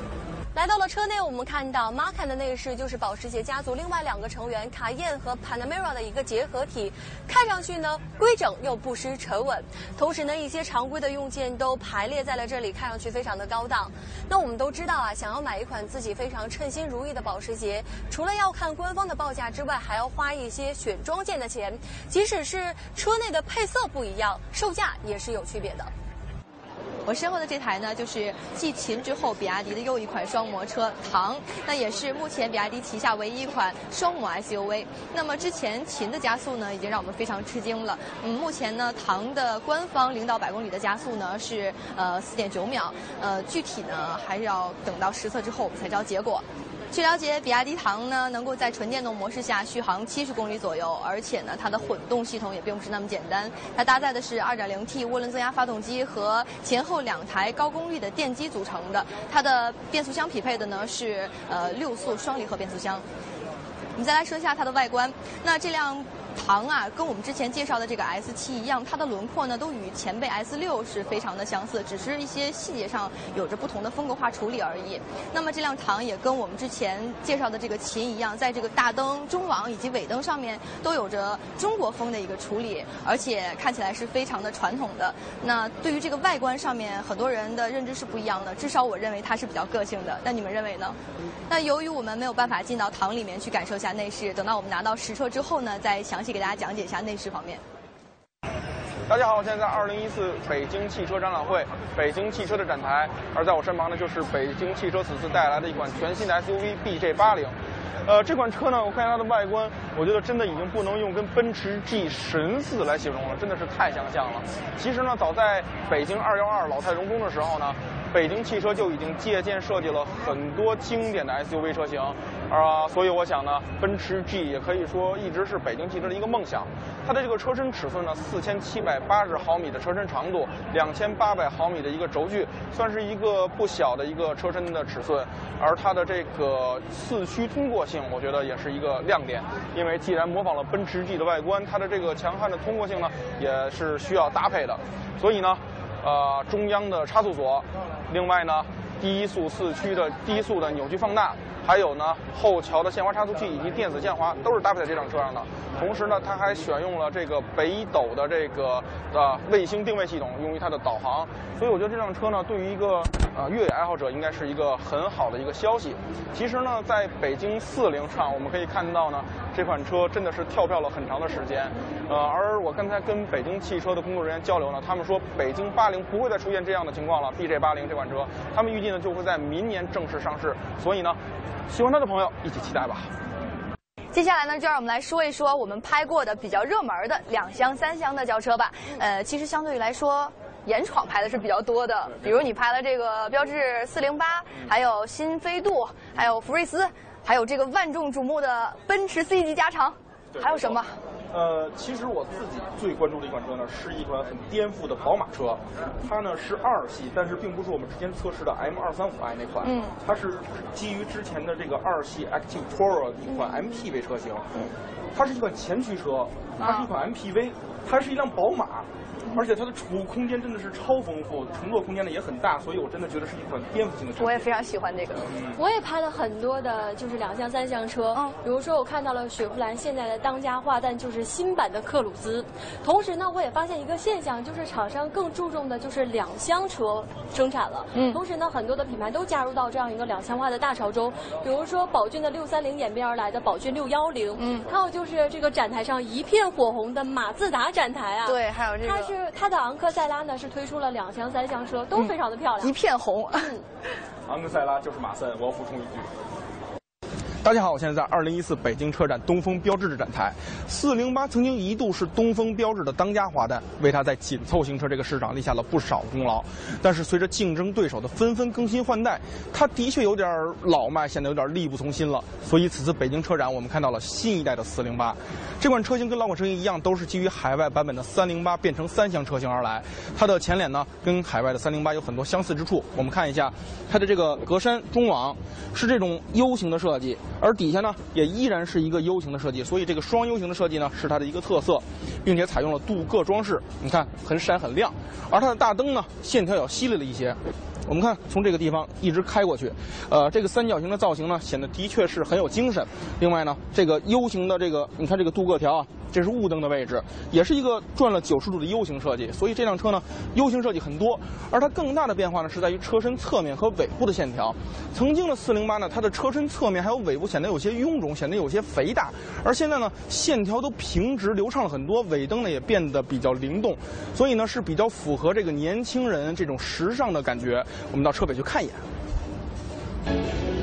来到了车内，我们看到 Macan 的内饰就是保时捷家族另外两个成员卡宴和 Panamera 的一个结合体，看上去呢规整又不失沉稳。同时呢，一些常规的用件都排列在了这里，看上去非常的高档。那我们都知道啊，想要买一款自己非常称心如意的保时捷，除了要看官方的报价之外，还要花一些选装件的钱。即使是车内的配色不一样，售价也是有区别的。我身后的这台呢，就是继秦之后，比亚迪的又一款双模车唐，那也是目前比亚迪旗下唯一一款双模 SUV。那么之前秦的加速呢，已经让我们非常吃惊了。嗯，目前呢，唐的官方零到百公里的加速呢是呃四点九秒，呃，具体呢还是要等到实测之后我们才知道结果。据了解，比亚迪唐呢能够在纯电动模式下续航七十公里左右，而且呢它的混动系统也并不是那么简单。它搭载的是 2.0T 涡轮增压发动机和前后后两台高功率的电机组成的，它的变速箱匹配的呢是呃六速双离合变速箱。我们再来说一下它的外观，那这辆。唐啊，跟我们之前介绍的这个 S7 一样，它的轮廓呢都与前辈 S6 是非常的相似，只是一些细节上有着不同的风格化处理而已。那么这辆唐也跟我们之前介绍的这个秦一样，在这个大灯、中网以及尾灯上面都有着中国风的一个处理，而且看起来是非常的传统的。那对于这个外观上面，很多人的认知是不一样的，至少我认为它是比较个性的。那你们认为呢？那由于我们没有办法进到唐里面去感受一下内饰，等到我们拿到实车之后呢，再详。细给大家讲解一下内饰方面。大家好，我现在在二零一四北京汽车展览会，北京汽车的展台，而在我身旁呢就是北京汽车此次带来的一款全新的 SUV BJ 八零。呃，这款车呢，我看它的外观，我觉得真的已经不能用跟奔驰 G 神似来形容了，真的是太相像了。其实呢，早在北京二幺二老态龙钟的时候呢。北京汽车就已经借鉴设计了很多经典的 SUV 车型，啊，所以我想呢，奔驰 G 也可以说一直是北京汽车的一个梦想。它的这个车身尺寸呢，四千七百八十毫米的车身长度，两千八百毫米的一个轴距，算是一个不小的一个车身的尺寸。而它的这个四驱通过我觉得也是一个亮点，因为既然模仿了奔驰 G 的外观，它的这个强悍的通过性呢，也是需要搭配的。所以呢。呃，中央的差速锁，另外呢，低速四驱的低速的扭矩放大，还有呢后桥的限滑差速器以及电子限滑都是搭配在这辆车上的。同时呢，它还选用了这个北斗的这个呃卫星定位系统，用于它的导航。所以我觉得这辆车呢，对于一个呃越野爱好者应该是一个很好的一个消息。其实呢，在北京四零上，我们可以看到呢，这款车真的是跳票了很长的时间。呃，而我刚才跟北京汽车的工作人员交流呢，他们说北京八零不会再出现这样的情况了。BJ 八零这款车，他们预计呢就会在明年正式上市。所以呢，喜欢它的朋友一起期待吧。接下来呢，就让我们来说一说我们拍过的比较热门的两厢、三厢的轿车吧。呃，其实相对于来说，严闯拍的是比较多的，比如你拍了这个标致四零八，还有新飞度，还有福睿斯，还有这个万众瞩目的奔驰 C 级加长，还有什么？呃，其实我自己最关注的一款车呢，是一款很颠覆的宝马车，它呢是二系，但是并不是我们之前测试的 M 二三五 i 那款，嗯，它是基于之前的这个二系 Active Tourer 一款 MPV 车型，它是一款前驱车，它是一款 MPV，它是一辆宝马。而且它的储物空间真的是超丰富，乘坐空间呢也很大，所以我真的觉得是一款颠覆性的车。我也非常喜欢这个，我也拍了很多的，就是两厢、三厢车。嗯，比如说我看到了雪佛兰现在的当家花旦就是新版的克鲁兹。同时呢，我也发现一个现象，就是厂商更注重的就是两厢车生产了。嗯，同时呢，很多的品牌都加入到这样一个两厢化的大潮中。比如说宝骏的六三零演变而来的宝骏六幺零。嗯，还有就是这个展台上一片火红的马自达展台啊。对，还有这个。它是。它的昂克赛拉呢是推出了两厢、三厢车，都非常的漂亮，一片红。昂克赛拉就是马森，我要补充一句。大家好，我现在在二零一四北京车展东风标致的展台。四零八曾经一度是东风标致的当家花旦，为它在紧凑型车这个市场立下了不少功劳。但是随着竞争对手的纷纷更新换代，它的确有点老迈，显得有点力不从心了。所以此次北京车展，我们看到了新一代的四零八。这款车型跟老款车型一样，都是基于海外版本的三零八变成三厢车型而来。它的前脸呢，跟海外的三零八有很多相似之处。我们看一下它的这个格栅中网是这种 U 型的设计。而底下呢，也依然是一个 U 型的设计，所以这个双 U 型的设计呢，是它的一个特色，并且采用了镀铬装饰，你看很闪很亮。而它的大灯呢，线条要犀利了一些。我们看从这个地方一直开过去，呃，这个三角形的造型呢，显得的确是很有精神。另外呢，这个 U 型的这个，你看这个镀铬条啊。这是雾灯的位置，也是一个转了九十度的 U 型设计，所以这辆车呢，U 型设计很多。而它更大的变化呢，是在于车身侧面和尾部的线条。曾经的四零八呢，它的车身侧面还有尾部显得有些臃肿，显得有些肥大。而现在呢，线条都平直流畅了很多，尾灯呢也变得比较灵动，所以呢是比较符合这个年轻人这种时尚的感觉。我们到车尾去看一眼。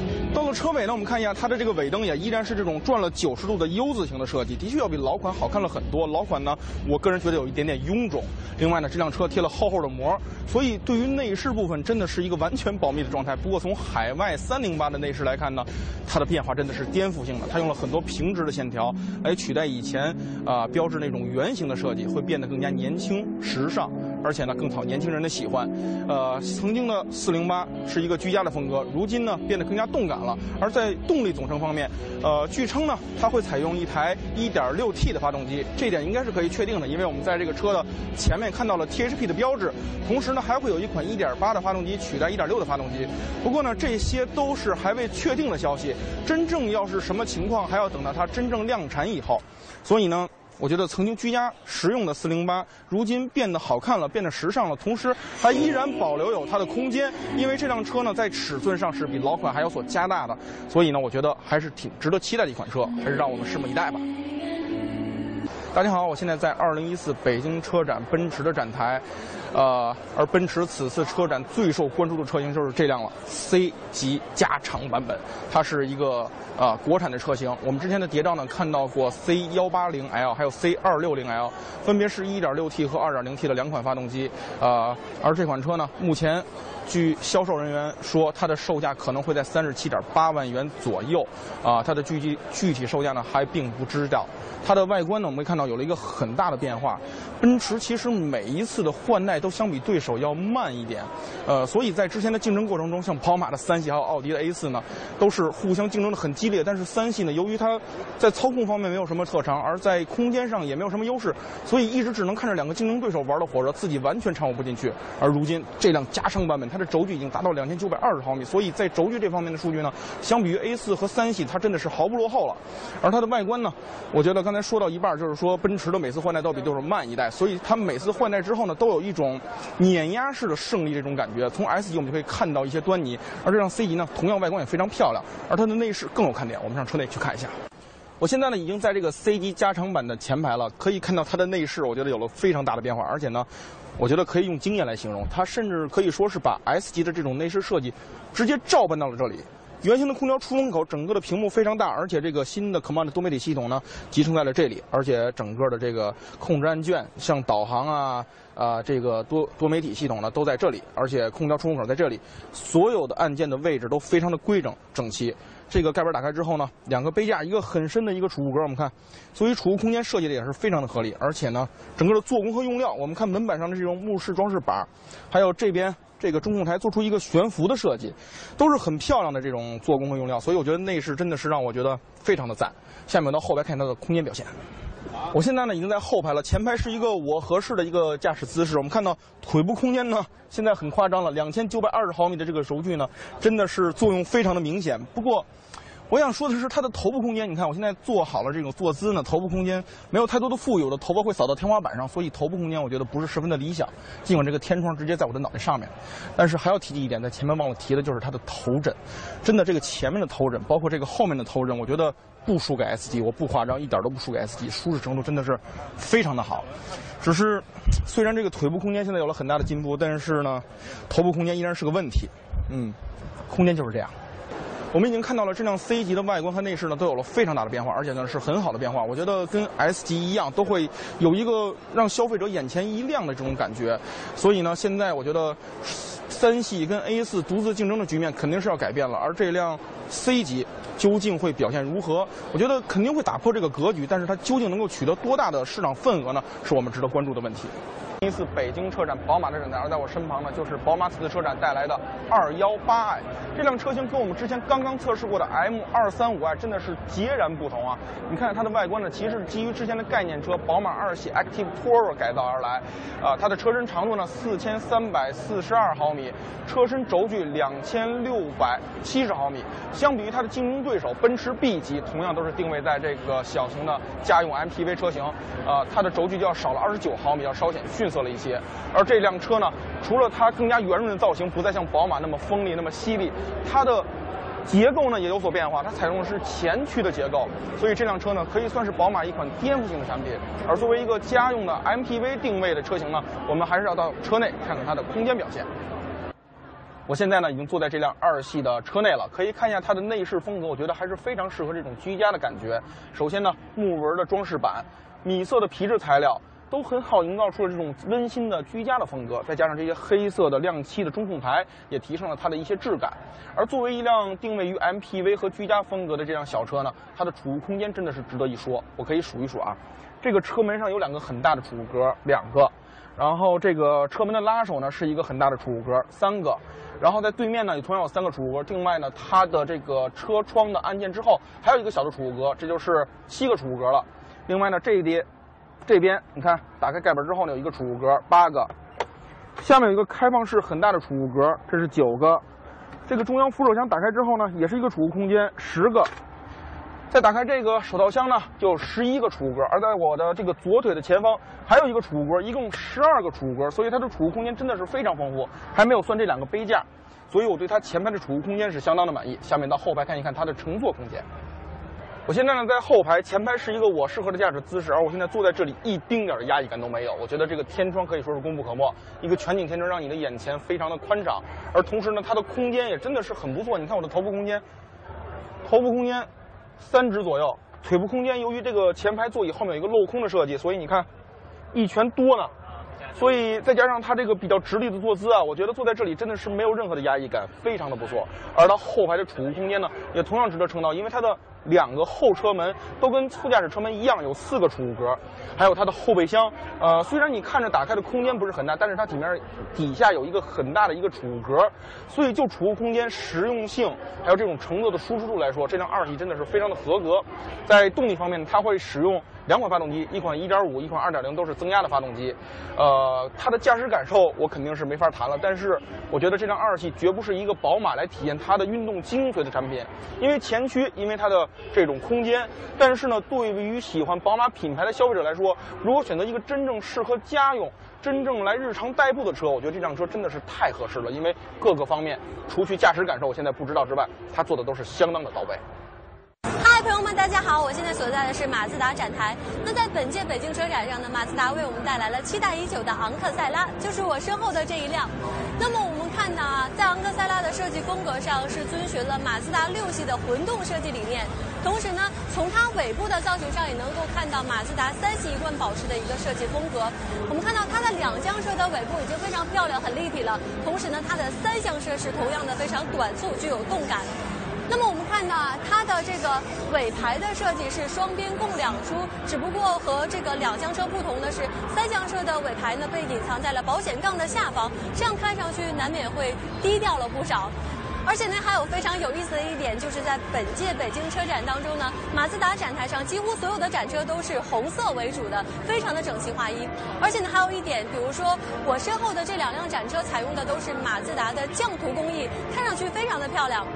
到了车尾呢，我们看一下它的这个尾灯也依然是这种转了九十度的 U 字形的设计，的确要比老款好看了很多。老款呢，我个人觉得有一点点臃肿。另外呢，这辆车贴了厚厚的膜，所以对于内饰部分真的是一个完全保密的状态。不过从海外三零八的内饰来看呢，它的变化真的是颠覆性的。它用了很多平直的线条来取代以前啊标志那种圆形的设计，会变得更加年轻时尚，而且呢更讨年轻人的喜欢。呃，曾经的四零八是一个居家的风格，如今呢变得更加动感。了，而在动力总成方面，呃，据称呢，它会采用一台 1.6T 的发动机，这点应该是可以确定的，因为我们在这个车的前面看到了 THP 的标志，同时呢，还会有一款1.8的发动机取代1.6的发动机。不过呢，这些都是还未确定的消息，真正要是什么情况，还要等到它真正量产以后。所以呢。我觉得曾经居家实用的四零八，如今变得好看了，变得时尚了，同时还依然保留有它的空间。因为这辆车呢，在尺寸上是比老款还有所加大的，所以呢，我觉得还是挺值得期待的一款车，还是让我们拭目以待吧。大家好，我现在在二零一四北京车展奔驰的展台，呃，而奔驰此次车展最受关注的车型就是这辆了，C 级加长版本，它是一个呃国产的车型。我们之前的谍照呢看到过 C 幺八零 L 还有 C 二六零 L，分别是一点六 T 和二点零 T 的两款发动机，呃，而这款车呢目前。据销售人员说，它的售价可能会在三十七点八万元左右，啊，它的具体具体售价呢还并不知道。它的外观呢，我们看到有了一个很大的变化。奔驰其实每一次的换代都相比对手要慢一点，呃，所以在之前的竞争过程中，像宝马的三系还有奥迪的 A 四呢，都是互相竞争的很激烈。但是三系呢，由于它在操控方面没有什么特长，而在空间上也没有什么优势，所以一直只能看着两个竞争对手玩的火热，自己完全掺和不进去。而如今这辆加长版本，它的轴距已经达到两千九百二十毫米，所以在轴距这方面的数据呢，相比于 A 四和三系，它真的是毫不落后了。而它的外观呢，我觉得刚才说到一半，就是说奔驰的每次换代都比对手慢一代，所以它每次换代之后呢，都有一种碾压式的胜利这种感觉。从 S 级我们就可以看到一些端倪，而这辆 C 级呢，同样外观也非常漂亮，而它的内饰更有看点。我们上车内去看一下。我现在呢已经在这个 C 级加长版的前排了，可以看到它的内饰，我觉得有了非常大的变化，而且呢，我觉得可以用惊艳来形容，它甚至可以说是把 S 级的这种内饰设计直接照搬到了这里。圆形的空调出风口，整个的屏幕非常大，而且这个新的 Command 多媒体系统呢集成在了这里，而且整个的这个控制按键，像导航啊啊这个多多媒体系统呢都在这里，而且空调出风口在这里，所有的按键的位置都非常的规整整齐。这个盖板打开之后呢，两个杯架，一个很深的一个储物格，我们看，所以储物空间设计的也是非常的合理，而且呢，整个的做工和用料，我们看门板上的这种木饰装饰板，还有这边。这个中控台做出一个悬浮的设计，都是很漂亮的这种做工和用料，所以我觉得内饰真的是让我觉得非常的赞。下面到后排看它的空间表现。我现在呢已经在后排了，前排是一个我合适的一个驾驶姿势。我们看到腿部空间呢现在很夸张了，两千九百二十毫米的这个轴距呢真的是作用非常的明显。不过。我想说的是，它的头部空间，你看我现在做好了这种坐姿呢，头部空间没有太多的富裕，我的头发会扫到天花板上，所以头部空间我觉得不是十分的理想。尽管这个天窗直接在我的脑袋上面，但是还要提及一点，在前面忘了提的就是它的头枕，真的这个前面的头枕，包括这个后面的头枕，我觉得不输给 S 级，我不夸张，一点都不输给 S 级，舒适程度真的是非常的好。只是虽然这个腿部空间现在有了很大的进步，但是呢，头部空间依然是个问题。嗯，空间就是这样。我们已经看到了这辆 C 级的外观和内饰呢，都有了非常大的变化，而且呢是很好的变化。我觉得跟 S 级一样，都会有一个让消费者眼前一亮的这种感觉。所以呢，现在我觉得三系跟 A 四独自竞争的局面肯定是要改变了。而这辆 C 级究竟会表现如何？我觉得肯定会打破这个格局，但是它究竟能够取得多大的市场份额呢？是我们值得关注的问题。一次北京车展，宝马的展台，而在我身旁呢，就是宝马此次车展带来的 218i 这辆车型，跟我们之前刚刚测试过的 M235i 真的是截然不同啊！你看它的外观呢，其实是基于之前的概念车宝马二系 Active Tourer 改造而来，啊，它的车身长度呢4342毫米，车身轴距2670毫米，相比于它的竞争对手奔驰 B 级，同样都是定位在这个小型的家用 MPV 车型，啊，它的轴距就要少了29毫米，要稍显逊。色了一些，而这辆车呢，除了它更加圆润的造型，不再像宝马那么锋利、那么犀利，它的结构呢也有所变化，它采用的是前驱的结构，所以这辆车呢可以算是宝马一款颠覆性的产品。而作为一个家用的 MPV 定位的车型呢，我们还是要到车内看看它的空间表现。我现在呢已经坐在这辆二系的车内了，可以看一下它的内饰风格，我觉得还是非常适合这种居家的感觉。首先呢，木纹的装饰板，米色的皮质材料。都很好，营造出了这种温馨的居家的风格。再加上这些黑色的亮漆的中控台，也提升了它的一些质感。而作为一辆定位于 MPV 和居家风格的这辆小车呢，它的储物空间真的是值得一说。我可以数一数啊，这个车门上有两个很大的储物格，两个；然后这个车门的拉手呢是一个很大的储物格，三个；然后在对面呢也同样有三个储物格。另外呢，它的这个车窗的按键之后还有一个小的储物格，这就是七个储物格了。另外呢，这一叠。这边你看，打开盖板之后呢，有一个储物格，八个；下面有一个开放式很大的储物格，这是九个。这个中央扶手箱打开之后呢，也是一个储物空间，十个。再打开这个手套箱呢，就十一个储物格。而在我的这个左腿的前方，还有一个储物格，一共十二个储物格，所以它的储物空间真的是非常丰富，还没有算这两个杯架，所以我对它前排的储物空间是相当的满意。下面到后排看一看它的乘坐空间。我现在呢在后排，前排是一个我适合的驾驶姿势，而我现在坐在这里一丁点的压抑感都没有。我觉得这个天窗可以说是功不可没，一个全景天窗让你的眼前非常的宽敞，而同时呢它的空间也真的是很不错。你看我的头部空间，头部空间三指左右，腿部空间由于这个前排座椅后面有一个镂空的设计，所以你看一拳多呢。所以再加上它这个比较直立的坐姿啊，我觉得坐在这里真的是没有任何的压抑感，非常的不错。而它后排的储物空间呢，也同样值得称道，因为它的。两个后车门都跟副驾驶车门一样，有四个储物格，还有它的后备箱。呃，虽然你看着打开的空间不是很大，但是它底面底下有一个很大的一个储物格，所以就储物空间、实用性，还有这种乘坐的舒适度来说，这辆二系真的是非常的合格。在动力方面，它会使用。两款发动机，一款1.5，一款2.0，都是增压的发动机。呃，它的驾驶感受我肯定是没法谈了。但是我觉得这辆二系绝不是一个宝马来体验它的运动精髓的产品，因为前驱，因为它的这种空间。但是呢，对于喜欢宝马品牌的消费者来说，如果选择一个真正适合家用、真正来日常代步的车，我觉得这辆车真的是太合适了，因为各个方面，除去驾驶感受我现在不知道之外，它做的都是相当的到位。嗨，朋友们，大家好！我现在所在的是马自达展台。那在本届北京车展上呢，马自达为我们带来了期待已久的昂克赛拉，就是我身后的这一辆。那么我们看到啊，在昂克赛拉的设计风格上是遵循了马自达六系的混动设计理念，同时呢，从它尾部的造型上也能够看到马自达三系一贯保持的一个设计风格。我们看到它的两厢车的尾部已经非常漂亮、很立体了，同时呢，它的三厢车是同样的非常短促、具有动感。那么我们看到啊，它的这个尾排的设计是双边共两出，只不过和这个两厢车不同的是，三厢车的尾排呢被隐藏在了保险杠的下方，这样看上去难免会低调了不少。而且呢，还有非常有意思的一点，就是在本届北京车展当中呢，马自达展台上几乎所有的展车都是红色为主的，非常的整齐划一。而且呢，还有一点，比如说我身后的这两辆展车采用的都是马自达的匠图工艺，看上去非常的漂亮。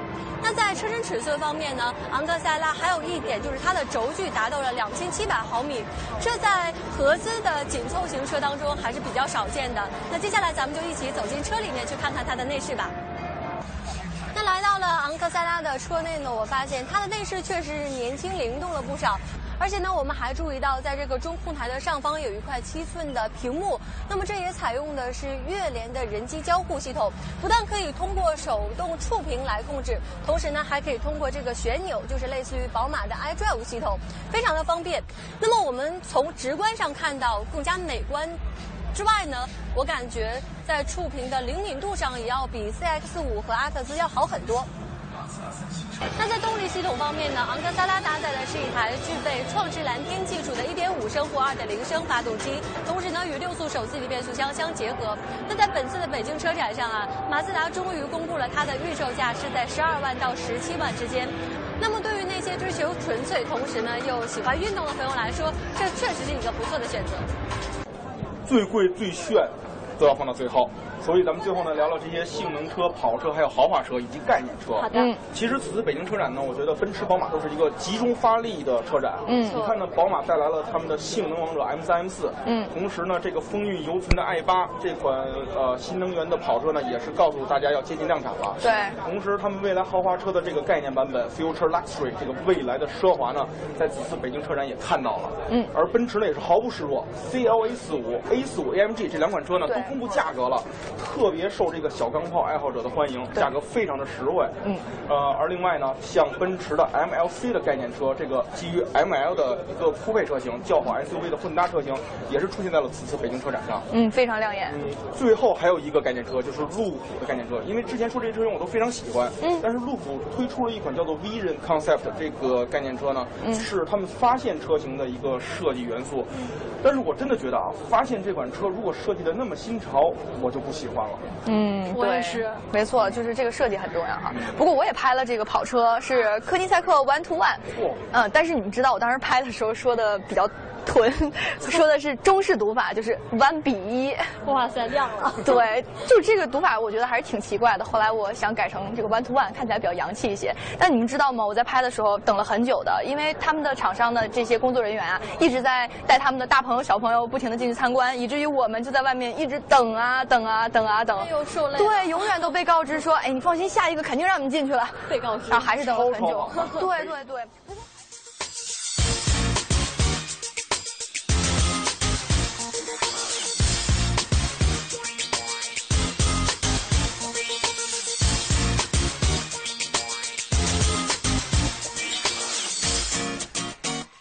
那在车身尺寸方面呢，昂克赛拉还有一点就是它的轴距达到了两千七百毫米，这在合资的紧凑型车当中还是比较少见的。那接下来咱们就一起走进车里面去看看它的内饰吧。那来到了昂克赛拉的车内呢，我发现它的内饰确实是年轻灵动了不少。而且呢，我们还注意到，在这个中控台的上方有一块七寸的屏幕。那么这也采用的是悦联的人机交互系统，不但可以通过手动触屏来控制，同时呢还可以通过这个旋钮，就是类似于宝马的 iDrive 系统，非常的方便。那么我们从直观上看到更加美观之外呢，我感觉在触屏的灵敏度上也要比 CX 五和阿特兹要好很多。那在动力系统方面呢，昂克赛拉搭载的是一台具备创智蓝天技术的1.5升或2.0升发动机，同时呢与六速手自一体变速箱相结合。那在本次的北京车展上啊，马自达终于公布了它的预售价是在12万到17万之间。那么对于那些追求纯粹，同时呢又喜欢运动的朋友来说，这确实是一个不错的选择。最贵最炫，都要放到最后。所以咱们最后呢，聊聊这些性能车、跑车，还有豪华车以及概念车。好的。其实此次北京车展呢，我觉得奔驰、宝马都是一个集中发力的车展。嗯。你看呢，宝马带来了他们的性能王者 M3、M4。嗯。同时呢，这个风韵犹存的 i8 这款呃新能源的跑车呢，也是告诉大家要接近量产了。对。同时，他们未来豪华车的这个概念版本 Future Luxury 这个未来的奢华呢，在此次北京车展也看到了。嗯。而奔驰呢也是毫不示弱，CLA 四五、A 四五 AMG 这两款车呢都公布价格了，特别受。这个小钢炮爱好者的欢迎，价格非常的实惠。嗯，呃，而另外呢，像奔驰的 MLC 的概念车，这个基于 ML 的一个酷配车型，轿跑 SUV 的混搭车型，也是出现在了此次北京车展上。嗯，非常亮眼。嗯，最后还有一个概念车，就是路虎的概念车。因为之前说这些车型我都非常喜欢，嗯，但是路虎推出了一款叫做 Vision Concept 这个概念车呢，嗯，是他们发现车型的一个设计元素。嗯，但是我真的觉得啊，发现这款车如果设计的那么新潮，我就不喜欢了。嗯，我也是。没错，就是这个设计很重要哈。不过我也拍了这个跑车，是科尼赛克 One to One。嗯，但是你们知道我当时拍的时候说的比较。屯说的是中式读法，就是 one 比一。哇塞，亮了！对，就这个读法，我觉得还是挺奇怪的。后来我想改成这个 one to one，看起来比较洋气一些。但你们知道吗？我在拍的时候等了很久的，因为他们的厂商的这些工作人员啊，一直在带他们的大朋友小朋友不停的进去参观，以至于我们就在外面一直等啊等啊等啊等。哎呦，受累。对，永远都被告知说，哎，你放心，下一个肯定让你们进去了。被告知，然后还是等了很久。对对对。